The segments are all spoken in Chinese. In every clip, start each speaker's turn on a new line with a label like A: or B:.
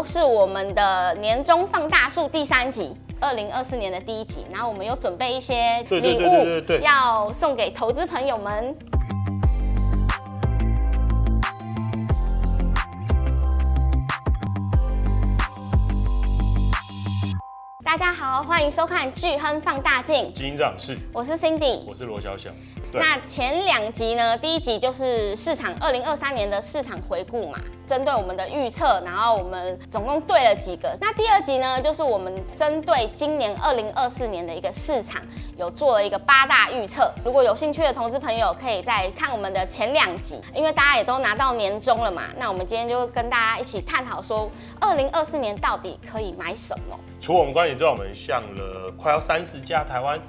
A: 又是我们的年终放大术第三集，二零二四年的第一集。然后我们有准备一些礼物，要送给投资朋友们。大家好，欢迎收看巨亨放大镜。
B: 基金长是，
A: 我是 Cindy，
B: 我是罗小小。
A: 那前两集呢？第一集就是市场二零二三年的市场回顾嘛，针对我们的预测，然后我们总共对了几个。那第二集呢，就是我们针对今年二零二四年的一个市场，有做了一个八大预测。如果有兴趣的同志朋友，可以再看我们的前两集，因为大家也都拿到年终了嘛。那我们今天就跟大家一起探讨说，二零二四年到底可以买什么？
B: 除我们观点之外，我们向了快要三十家台湾。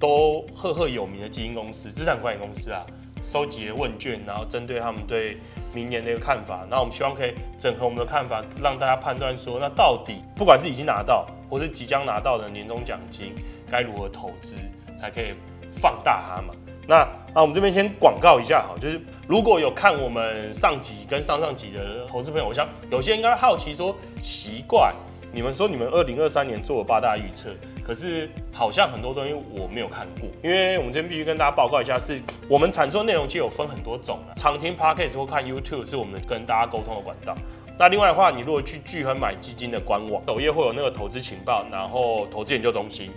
B: 都赫赫有名的基金公司、资产管理公司啊，收集了问卷，然后针对他们对明年的一个看法，那我们希望可以整合我们的看法，让大家判断说，那到底不管是已经拿到或是即将拿到的年终奖金，该如何投资才可以放大它嘛？那那我们这边先广告一下哈，就是如果有看我们上集跟上上集的投资朋友，我想有些人应该好奇说，奇怪。你们说你们二零二三年做了八大预测，可是好像很多东西我没有看过，因为我们这边必须跟大家报告一下是，我们产出内容其实有分很多种啊，常听 Podcast 或看 YouTube 是我们跟大家沟通的管道。那另外的话，你如果去聚亨买基金的官网首页会有那个投资情报，然后投资研究中心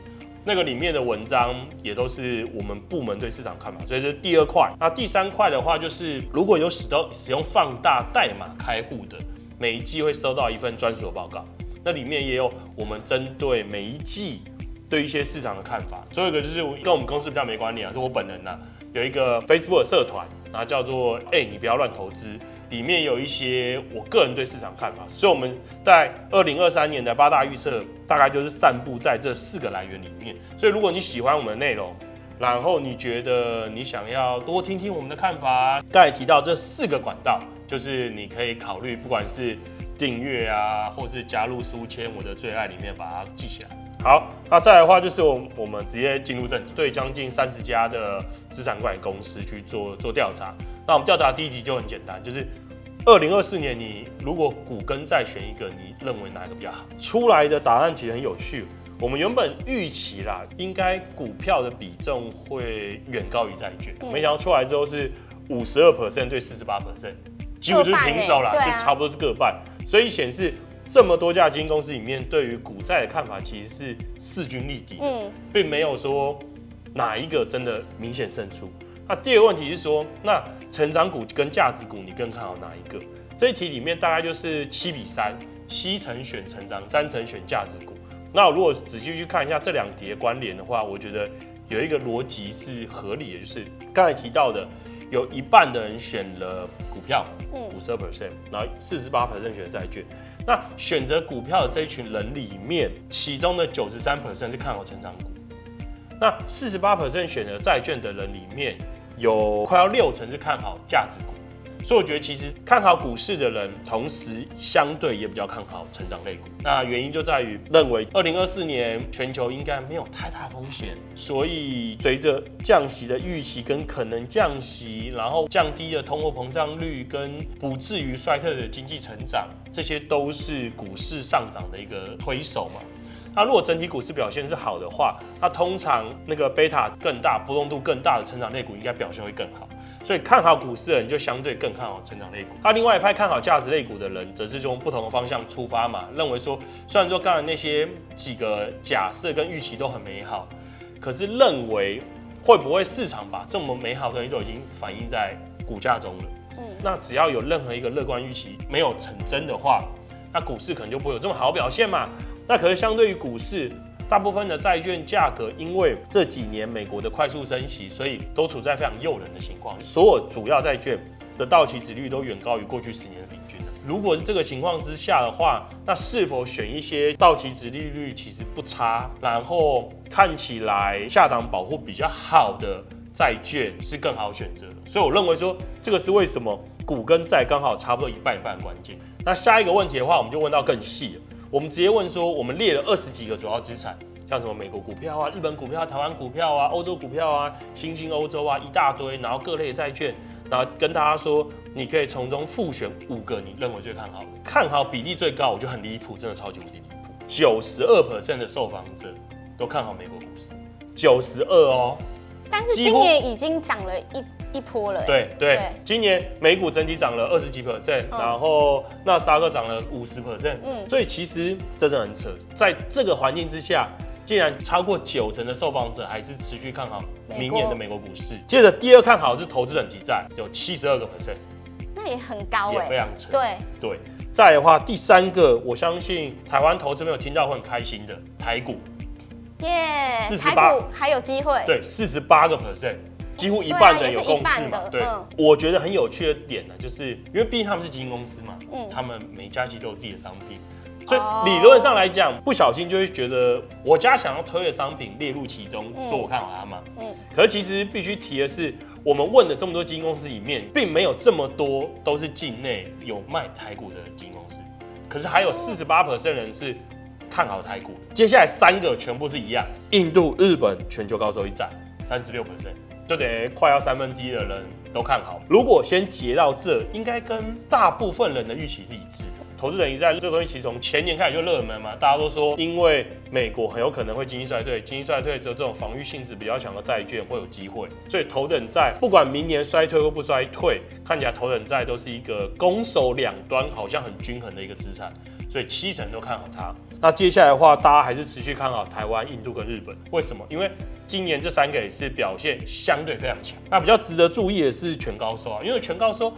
B: 那个里面的文章也都是我们部门对市场看法，所以这是第二块。那第三块的话，就是如果有使得使用放大代码开户的，每一季会收到一份专属的报告。那里面也有我们针对每一季对一些市场的看法。最后一个就是跟我们公司比较没关联啊，是我本人呐、啊，有一个 Facebook 社团，然后叫做“哎、你不要乱投资”，里面有一些我个人对市场看法。所以我们在二零二三年的八大预测，大概就是散布在这四个来源里面。所以如果你喜欢我们的内容，然后你觉得你想要多听听我们的看法，刚才提到这四个管道，就是你可以考虑，不管是。订阅啊，或是加入书签，我的最爱里面把它记起来。好，那再来的话就是我我们直接进入正题，对将近三十家的资产管理公司去做做调查。那我们调查第一题就很简单，就是二零二四年你如果股跟债选一个，你认为哪一个比较好？出来的答案其实很有趣。我们原本预期啦，应该股票的比重会远高于债券，没想到出来之后是五十二 percent 对四十八 percent，几乎就是平手啦，就差不多是各半。所以显示这么多家基金公司里面，对于股债的看法其实是势均力敌，嗯，并没有说哪一个真的明显胜出。那第二个问题是说，那成长股跟价值股，你更看好哪一个？这一题里面大概就是七比三，七成选成长，三成选价值股。那如果仔细去看一下这两题的关联的话，我觉得有一个逻辑是合理的，就是刚才提到的。有一半的人选了股票，五十二 percent，然后四十八 percent 选了债券。那选择股票的这一群人里面，其中的九十三 percent 是看好成长股。那四十八 percent 选择债券的人里面，有快要六成是看好价值股。所以我觉得，其实看好股市的人，同时相对也比较看好成长类股。那原因就在于认为，二零二四年全球应该没有太大风险，所以随着降息的预期跟可能降息，然后降低了通货膨胀率跟不至于衰退的经济成长，这些都是股市上涨的一个推手嘛。那如果整体股市表现是好的话，那通常那个贝塔更大、波动度更大的成长类股应该表现会更好。所以看好股市的人就相对更看好成长类股，那另外一派看好价值类股的人，则是从不同的方向出发嘛，认为说，虽然说刚才那些几个假设跟预期都很美好，可是认为会不会市场把这么美好的东西都已经反映在股价中了？嗯，那只要有任何一个乐观预期没有成真的话，那股市可能就不会有这么好表现嘛。那可是相对于股市。大部分的债券价格，因为这几年美国的快速升息，所以都处在非常诱人的情况。所有主要债券的到期值率都远高于过去十年的平均。如果是这个情况之下的话，那是否选一些到期值利率其实不差，然后看起来下档保护比较好的债券是更好选择的？所以我认为说，这个是为什么股跟债刚好差不多一半一半的关键。那下一个问题的话，我们就问到更细了。我们直接问说，我们列了二十几个主要资产，像什么美国股票啊、日本股票、台湾股票啊、欧洲股票啊、新兴欧洲啊，一大堆，然后各类债券，然后跟大家说，你可以从中复选五个你认为最看好的，看好比例最高，我就很离谱，真的超级无敌离谱，九十二 percent 的受访者都看好美国股市，九十二哦。
A: 但是今年已经涨了一一波了。
B: 对对，对今年美股整体涨了二十几 percent，然后纳斯达克涨了五十 percent。嗯，所以其实这真的很扯，在这个环境之下，竟然超过九成的受访者还是持续看好明年的美国股市。接着第二看好是投资等级债，有七十二个 percent，
A: 那也很高哎，
B: 也非常扯。
A: 对
B: 对，再的话，第三个我相信台湾投资没有听到会很开心的台股。
A: 耶，四十八还有机会，
B: 对，四十八个 percent，几乎一半的有共识嘛。对，我觉得很有趣的点呢，就是因为毕竟他们是基金公司嘛，嗯，他们每家其实都有自己的商品，所以理论上来讲，不小心就会觉得我家想要推的商品列入其中，说我看好它嘛。嗯，可是其实必须提的是，我们问的这么多基金公司里面，并没有这么多都是境内有卖台股的基金公司，可是还有四十八 percent 人是。看好台股，接下来三个全部是一样，印度、日本全球高收益债，三十六%，就等于快要三分之一的人都看好。如果先结到这，应该跟大部分人的预期是一致的。投资人一在这个东西其实从前年开始就热门嘛，大家都说因为美国很有可能会经济衰退，经济衰退之后这种防御性质比较强的债券会有机会，所以头等债不管明年衰退或不衰退，看起来头等债都是一个攻守两端好像很均衡的一个资产。所以七成都看好它。那接下来的话，大家还是持续看好台湾、印度跟日本。为什么？因为今年这三个也是表现相对非常强。那比较值得注意的是全高收啊，因为全高收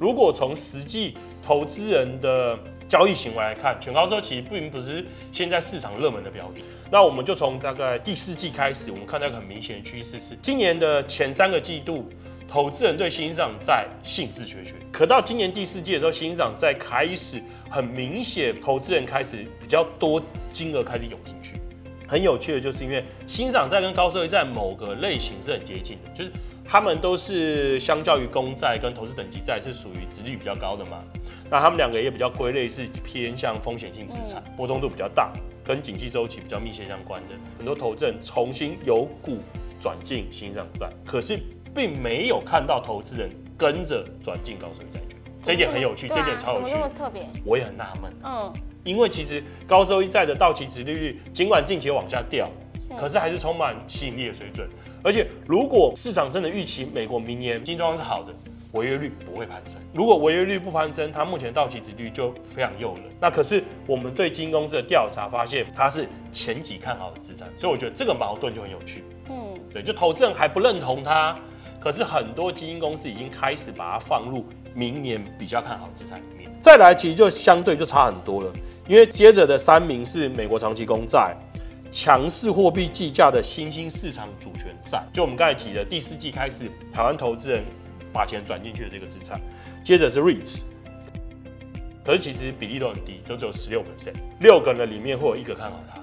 B: 如果从实际投资人的交易行为来看，全高收其实并不是现在市场热门的标的。那我们就从大概第四季开始，我们看到一个很明显的趋势是，今年的前三个季度。投资人对新兴市场债兴致缺缺，可到今年第四季的时候，新兴市场债开始很明显，投资人开始比较多金额开始涌进去。很有趣的就是，因为新兴市场债跟高收益债某个类型是很接近的，就是他们都是相较于公债跟投资等级债是属于殖利率比较高的嘛。那他们两个也比较归类是偏向风险性资产，波动度比较大，跟经济周期比较密切相关的。很多投资人重新由股转进新上债，可是。并没有看到投资人跟着转进高收益债券，这一点很有趣，这一点超有趣，
A: 特别，
B: 我也很纳闷。嗯，因为其实高收益债的到期值利率尽管近期往下掉，可是还是充满吸引力的水准。而且如果市场真的预期美国明年经济状况是好的，违约率不会攀升。如果违约率不攀升，它目前到期值利率就非常诱人。那可是我们对基金公司的调查发现，它是前几看好的资产，所以我觉得这个矛盾就很有趣。嗯，对，就投资人还不认同它。可是很多基金公司已经开始把它放入明年比较看好资产里面。再来，其实就相对就差很多了，因为接着的三名是美国长期公债、强势货币计价的新兴市场主权债，就我们刚才提的第四季开始，台湾投资人把钱转进去的这个资产。接着是 REITs，可是其实比例都很低，都只有十六 percent，六个人里面会有一个看好它。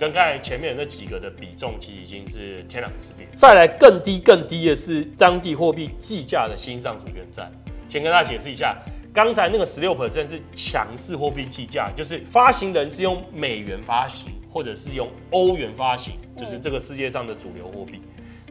B: 跟刚才前面那几个的比重，其实已经是天壤之别。再来更低更低的是当地货币计价的新兴市场主权债。先跟大家解释一下，刚才那个十六 percent 是强势货币计价，就是发行人是用美元发行，或者是用欧元发行，就是这个世界上的主流货币。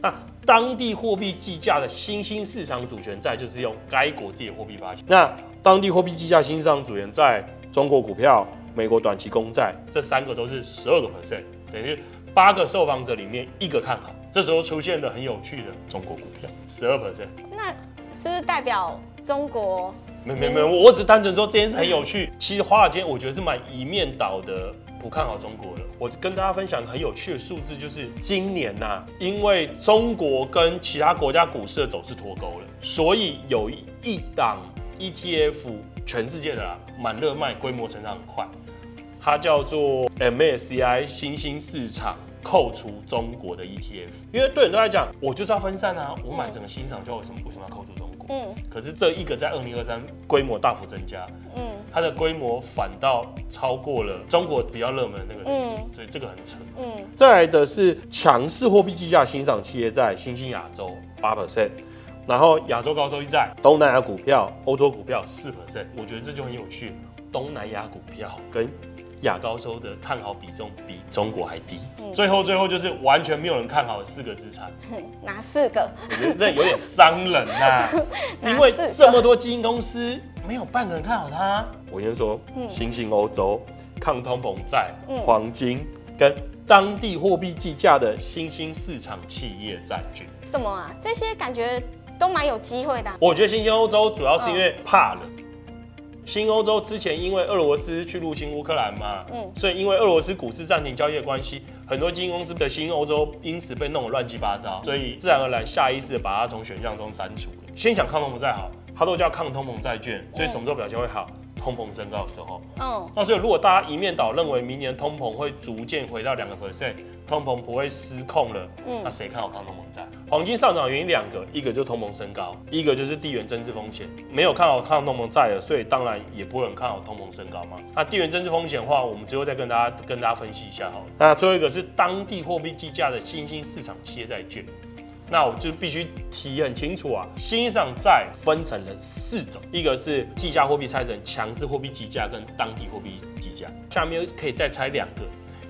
B: 那当地货币计价的新兴市场主权债，就是用该国自己的货币发行。那当地货币计价新兴市场主权债，中国股票。美国短期公债这三个都是十二个 percent，等于八个受访者里面一个看好。这时候出现了很有趣的中国股票，十二 percent。
A: 那是不是代表中国？
B: 没没没，我只单纯说这件事很有趣。其实华尔街我觉得是蛮一面倒的，不看好中国的。我跟大家分享很有趣的数字，就是今年呐、啊，因为中国跟其他国家股市的走势脱钩了，所以有一档 ETF，全世界的啦，蛮热卖，规模成长很快。它叫做 MSCI 新兴市场扣除中国的 ETF，因为对很多人来讲，我就是要分散啊，我买整个新场，就为什么为什么要扣除中国？嗯，可是这一个在二零二三规模大幅增加，嗯，它的规模反倒超过了中国比较热门的那个，嗯，所以这个很扯，嗯。再来的是强势货币计价新赏企业在，新兴亚洲八 percent，然后亚洲高收益债，东南亚股票、欧洲股票四 percent，我觉得这就很有趣，东南亚股票跟亚高收的看好比重比中国还低。嗯、最后最后就是完全没有人看好四个资产，
A: 哪四个？
B: 我觉得这有点伤人呐、啊，因为这么多基金公司没有半个人看好它。我先说，新兴欧洲、抗通膨债、黄金跟当地货币计价的新兴市场企业债券。
A: 什么啊？这些感觉都蛮有机会的、啊。
B: 我觉得新兴欧洲主要是因为怕了。新欧洲之前因为俄罗斯去入侵乌克兰嘛，嗯，所以因为俄罗斯股市暂停交易的关系，很多基金公司的新欧洲因此被弄得乱七八糟，所以自然而然下意识的把它从选项中删除了。先讲抗通膨债好，它都叫抗通膨债券，所以什么时候表现会好？通膨升高的时候，嗯，那所以如果大家一面倒认为明年通膨会逐渐回到两个 percent，通膨不会失控了，嗯，那谁看好抗通膨债？黄金上涨原因两个，一个就是通膨升高，一个就是地缘政治风险。没有看好抗通膨债了，所以当然也不会很看好通膨升高嘛。那地缘政治风险的话，我们之后再跟大家跟大家分析一下好了。那最后一个是当地货币计价的新兴市场企业债券。那我就必须提很清楚啊，新兴市场债分成了四种，一个是计价货币拆成强势货币计价跟当地货币计价，下面可以再拆两个，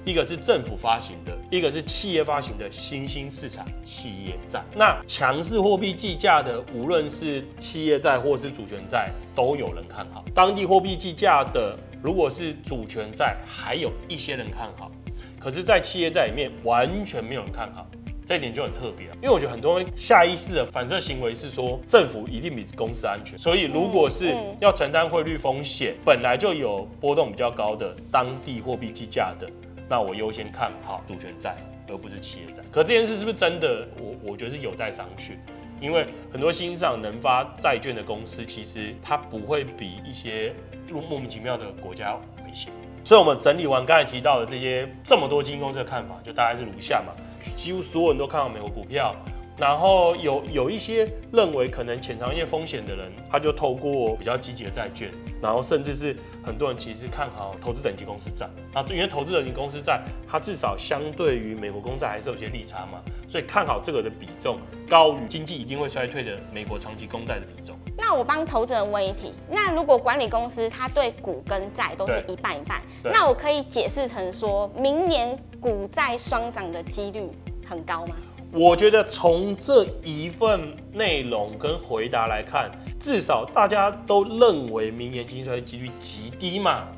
B: 一个是政府发行的，一个是企业发行的新兴市场企业债。那强势货币计价的，无论是企业债或是主权债，都有人看好；当地货币计价的，如果是主权债，还有一些人看好，可是，在企业债里面完全没有人看好。这一点就很特别，因为我觉得很多人下意识的反射行为是说政府一定比公司安全，所以如果是要承担汇率风险，本来就有波动比较高的当地货币计价的，那我优先看好主权债，而不是企业债。可这件事是不是真的？我我觉得是有待商榷，因为很多新上能发债券的公司，其实它不会比一些莫名其妙的国家危险。所以我们整理完刚才提到的这些这么多基金公司的看法，就大概是如下嘛。几乎所有人都看好美国股票，然后有有一些认为可能潜藏一些风险的人，他就透过比较积极的债券，然后甚至是很多人其实看好投资等级公司债啊，因为投资等级公司债，它至少相对于美国公债还是有些利差嘛，所以看好这个的比重高于经济一定会衰退的美国长期公债的比重。
A: 那我帮投资人问一题，那如果管理公司它对股跟债都是一半一半，那我可以解释成说明年股债双涨的几率很高吗？
B: 我觉得从这一份内容跟回答来看，至少大家都认为明年经济衰退几率极低嘛，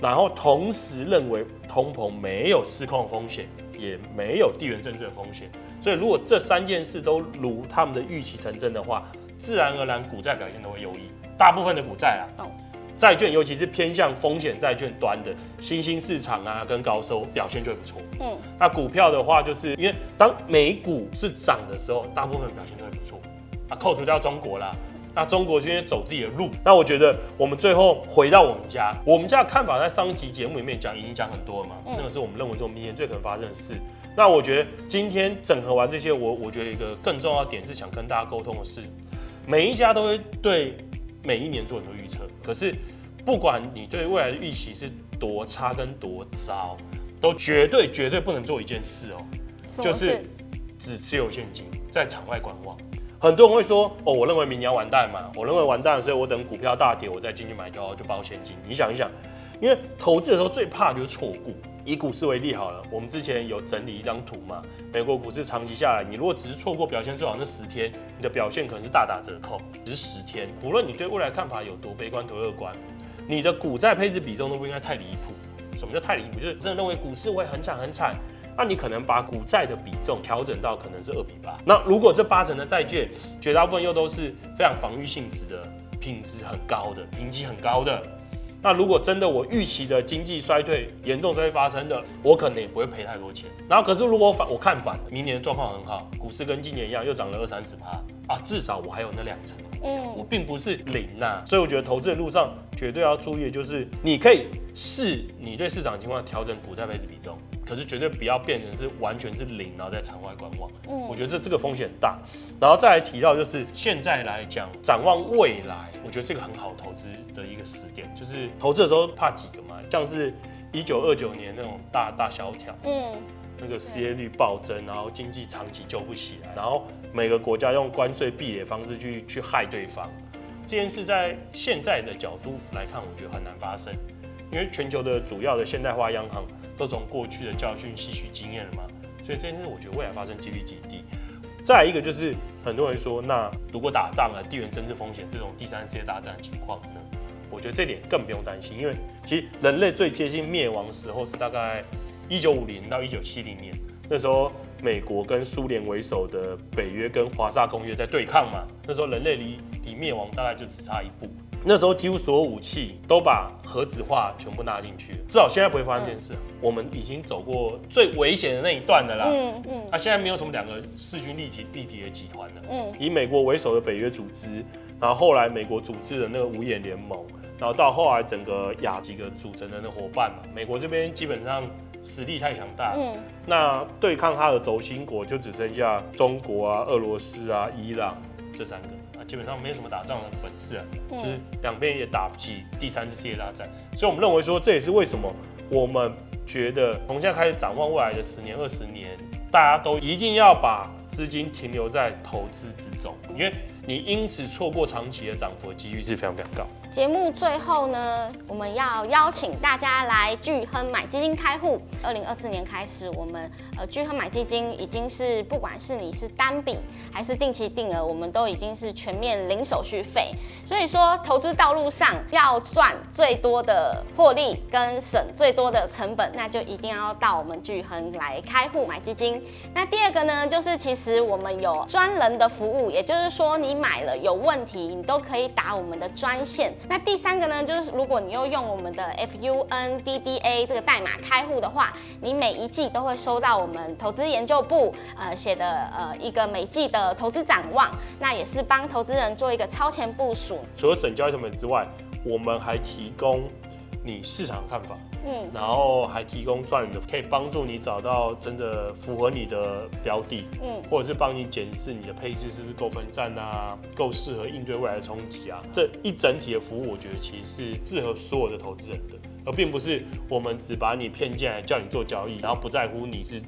B: 然后同时认为通膨没有失控风险，也没有地缘政治的风险，所以如果这三件事都如他们的预期成真的话，自然而然股债表现都会优异。大部分的股债啊。债券，尤其是偏向风险债券端的新兴市场啊，跟高收表现就会不错。嗯，那股票的话，就是因为当美股是涨的时候，大部分表现都会不错。啊，扣除掉中国啦，那中国今天走自己的路。那我觉得我们最后回到我们家，我们家的看法在上一集节目里面讲，已经讲很多了嘛。嗯，那个是我们认为说明年最可能发生的事。那我觉得今天整合完这些，我我觉得一个更重要的点是想跟大家沟通的是，每一家都会对。每一年做很多预测，可是不管你对未来的预期是多差跟多糟，都绝对绝对不能做一件事哦，就是只持有现金在场外观望。很多人会说哦，我认为明年要完蛋嘛，我认为完蛋了，所以我等股票大跌，我再进去买就就包现金。你想一想，因为投资的时候最怕就是错过。以股市为例好了，我们之前有整理一张图嘛，美国股市长期下来，你如果只是错过表现最好那十天，你的表现可能是大打折扣。只是十天，不论你对未来看法有多悲观多乐观，你的股债配置比重都不应该太离谱。什么叫太离谱？就是真的认为股市会很惨很惨，那你可能把股债的比重调整到可能是二比八。那如果这八成的债券，绝大部分又都是非常防御性质的，品质很高的，评级很高的。那如果真的我预期的经济衰退严重衰退发生的，我可能也不会赔太多钱。然后可是如果反我看反了，明年的状况很好，股市跟今年一样又涨了二三十趴啊，至少我还有那两成，嗯，我并不是零呐、啊。所以我觉得投资的路上绝对要注意的就是，你可以视你对市场情况调整股债配置比重。可是绝对不要变成是完全是零，然后在场外观望。嗯，我觉得这这个风险大。然后再来提到就是现在来讲，展望未来，我觉得是一个很好投资的一个时点。就是投资的时候怕几个嘛，像是一九二九年那种大大萧条，嗯，那个失业率暴增，然后经济长期救不起来，然后每个国家用关税壁垒方式去去害对方，这件事在现在的角度来看，我觉得很难发生。因为全球的主要的现代化央行都从过去的教训吸取经验了嘛，所以这件事我觉得未来发生几率极低。再一个就是很多人说，那如果打仗啊，地缘政治风险这种第三次世界大战的情况呢，我觉得这点更不用担心，因为其实人类最接近灭亡时候是大概一九五零到一九七零年，那时候美国跟苏联为首的北约跟华沙公约在对抗嘛，那时候人类离离灭亡大概就只差一步。那时候几乎所有武器都把核子化全部纳进去，至少现在不会发生这件事。嗯、我们已经走过最危险的那一段的啦。嗯嗯。啊、现在没有什么两个势均力敌、力敌的集团了。嗯。以美国为首的北约组织，然后后来美国组织的那个五眼联盟，然后到后来整个亚几个组成的那伙伴嘛，美国这边基本上实力太强大。嗯。那对抗它的轴心国就只剩下中国啊、俄罗斯啊、伊朗这三个啊。基本上没什么打仗的本事啊，就是两边也打不起第三次世界大战，所以我们认为说，这也是为什么我们觉得从现在开始展望未来的十年、二十年，大家都一定要把资金停留在投资之中，因为你因此错过长期的涨幅的几率是非常非常高。
A: 节目最后呢，我们要邀请大家来巨亨买基金开户。二零二四年开始，我们呃巨亨买基金已经是不管是你是单笔还是定期定额，我们都已经是全面零手续费。所以说，投资道路上要赚最多的获利跟省最多的成本，那就一定要到我们巨亨来开户买基金。那第二个呢，就是其实我们有专人的服务，也就是说你买了有问题，你都可以打我们的专线。那第三个呢，就是如果你又用我们的 FUNDDA 这个代码开户的话，你每一季都会收到我们投资研究部呃写的呃一个每季的投资展望，那也是帮投资人做一个超前部署。
B: 除了省交易成本之外，我们还提供你市场看法。嗯，然后还提供专人的，可以帮助你找到真的符合你的标的，嗯，或者是帮你检视你的配置是不是够分散啊，够适合应对未来的冲击啊。这一整体的服务，我觉得其实是适合所有的投资人的，而并不是我们只把你骗进来叫你做交易，然后不在乎你是。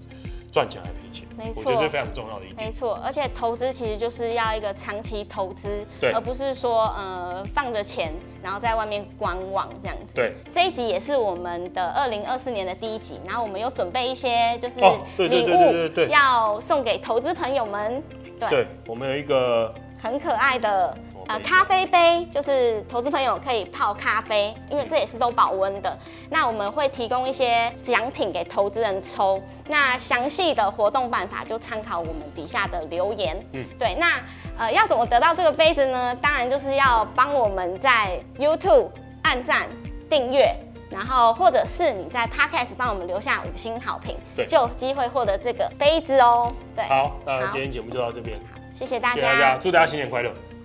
B: 赚钱还赔钱，没错，我觉得这非常重要的一点。
A: 没错，而且投资其实就是要一个长期投资，对，而不是说呃放着钱然后在外面观望这样子。对，这一集也是我们的二零二四年的第一集，然后我们有准备一些就是礼物要送给投资朋友们。对，
B: 对，我们有一个
A: 很可爱的。呃，咖啡杯就是投资朋友可以泡咖啡，因为这也是都保温的。那我们会提供一些奖品给投资人抽，那详细的活动办法就参考我们底下的留言。嗯，对，那呃要怎么得到这个杯子呢？当然就是要帮我们在 YouTube 按赞、订阅，然后或者是你在 Podcast 帮我们留下五星好评，对，就有机会获得这个杯子哦。对，
B: 好，那今天节目就到这边，
A: 谢谢大家，谢谢
B: 大家，祝大家新年快乐。